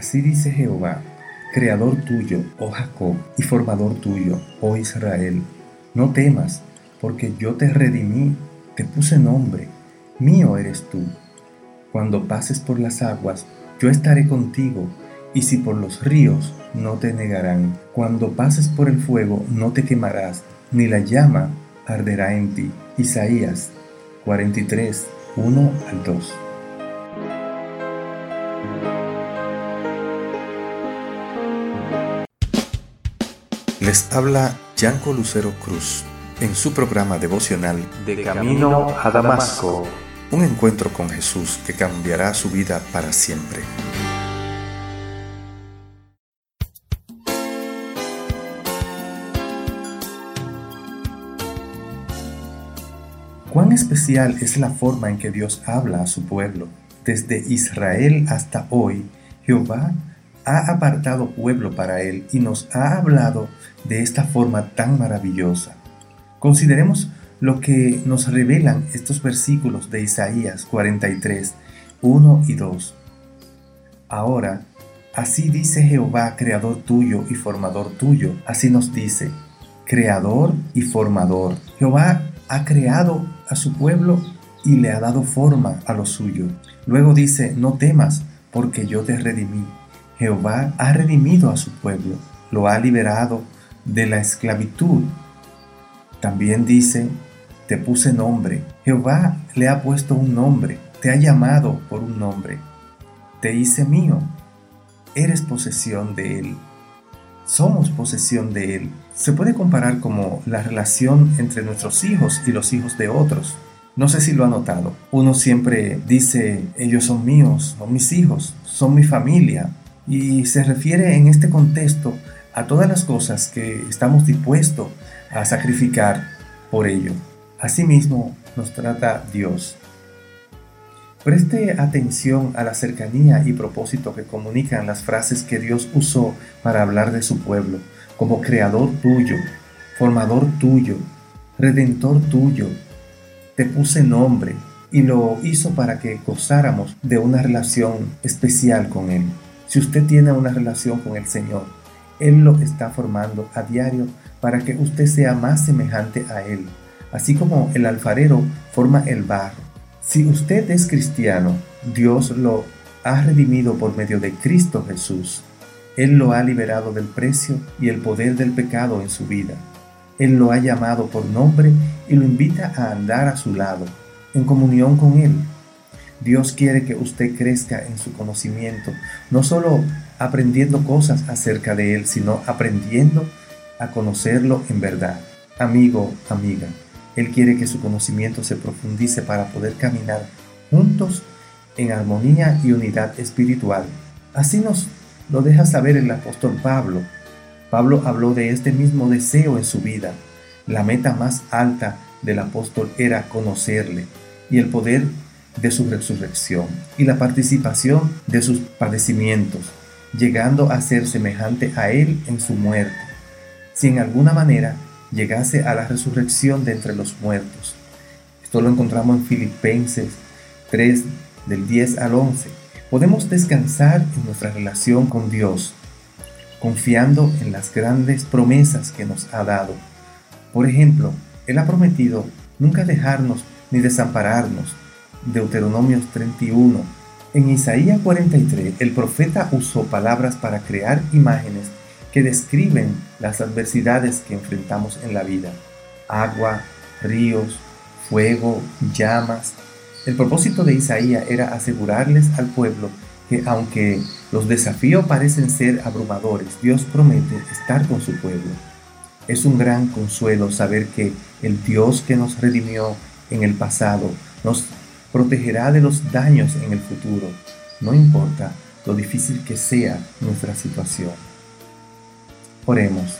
Así dice Jehová, creador tuyo, oh Jacob, y formador tuyo, oh Israel. No temas, porque yo te redimí, te puse nombre, mío eres tú. Cuando pases por las aguas, yo estaré contigo, y si por los ríos, no te negarán. Cuando pases por el fuego, no te quemarás, ni la llama arderá en ti. Isaías 43, 1 al 2. Les habla Yanco Lucero Cruz en su programa devocional De Camino a Damasco. Un encuentro con Jesús que cambiará su vida para siempre. Cuán especial es la forma en que Dios habla a su pueblo. Desde Israel hasta hoy, Jehová ha apartado pueblo para él y nos ha hablado de esta forma tan maravillosa. Consideremos lo que nos revelan estos versículos de Isaías 43, 1 y 2. Ahora, así dice Jehová, creador tuyo y formador tuyo. Así nos dice, creador y formador. Jehová ha creado a su pueblo y le ha dado forma a lo suyo. Luego dice, no temas, porque yo te redimí Jehová ha redimido a su pueblo, lo ha liberado de la esclavitud. También dice, te puse nombre. Jehová le ha puesto un nombre, te ha llamado por un nombre. Te hice mío, eres posesión de Él. Somos posesión de Él. Se puede comparar como la relación entre nuestros hijos y los hijos de otros. No sé si lo ha notado. Uno siempre dice, ellos son míos, son mis hijos, son mi familia, y se refiere en este contexto a todas las cosas que estamos dispuestos a sacrificar por ello. Asimismo nos trata Dios. Preste atención a la cercanía y propósito que comunican las frases que Dios usó para hablar de su pueblo, como creador tuyo, formador tuyo, redentor tuyo. Te puse nombre y lo hizo para que gozáramos de una relación especial con Él. Si usted tiene una relación con el Señor, Él lo está formando a diario para que usted sea más semejante a Él, así como el alfarero forma el barro. Si usted es cristiano, Dios lo ha redimido por medio de Cristo Jesús. Él lo ha liberado del precio y el poder del pecado en su vida. Él lo ha llamado por nombre y lo invita a andar a su lado, en comunión con Él. Dios quiere que usted crezca en su conocimiento, no solo aprendiendo cosas acerca de Él, sino aprendiendo a conocerlo en verdad. Amigo, amiga, Él quiere que su conocimiento se profundice para poder caminar juntos en armonía y unidad espiritual. Así nos lo deja saber el apóstol Pablo. Pablo habló de este mismo deseo en su vida. La meta más alta del apóstol era conocerle y el poder de su resurrección y la participación de sus padecimientos, llegando a ser semejante a Él en su muerte, si en alguna manera llegase a la resurrección de entre los muertos. Esto lo encontramos en Filipenses 3 del 10 al 11. Podemos descansar en nuestra relación con Dios, confiando en las grandes promesas que nos ha dado. Por ejemplo, Él ha prometido nunca dejarnos ni desampararnos, Deuteronomios 31. En Isaías 43, el profeta usó palabras para crear imágenes que describen las adversidades que enfrentamos en la vida. Agua, ríos, fuego, llamas. El propósito de Isaías era asegurarles al pueblo que aunque los desafíos parecen ser abrumadores, Dios promete estar con su pueblo. Es un gran consuelo saber que el Dios que nos redimió en el pasado nos protegerá de los daños en el futuro. No importa lo difícil que sea nuestra situación. Oremos.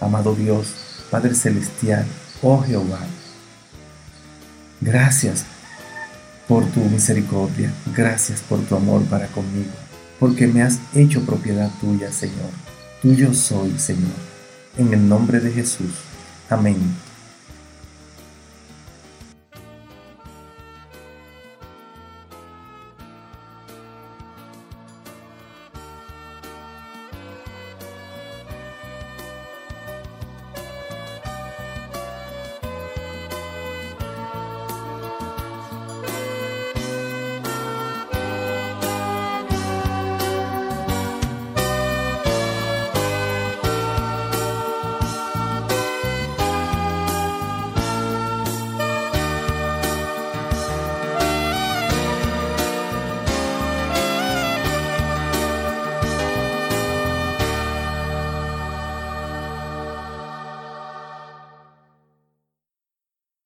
Amado Dios, Padre Celestial, oh Jehová, gracias por tu misericordia, gracias por tu amor para conmigo, porque me has hecho propiedad tuya, Señor. Tuyo soy, Señor. En el nombre de Jesús. Amén.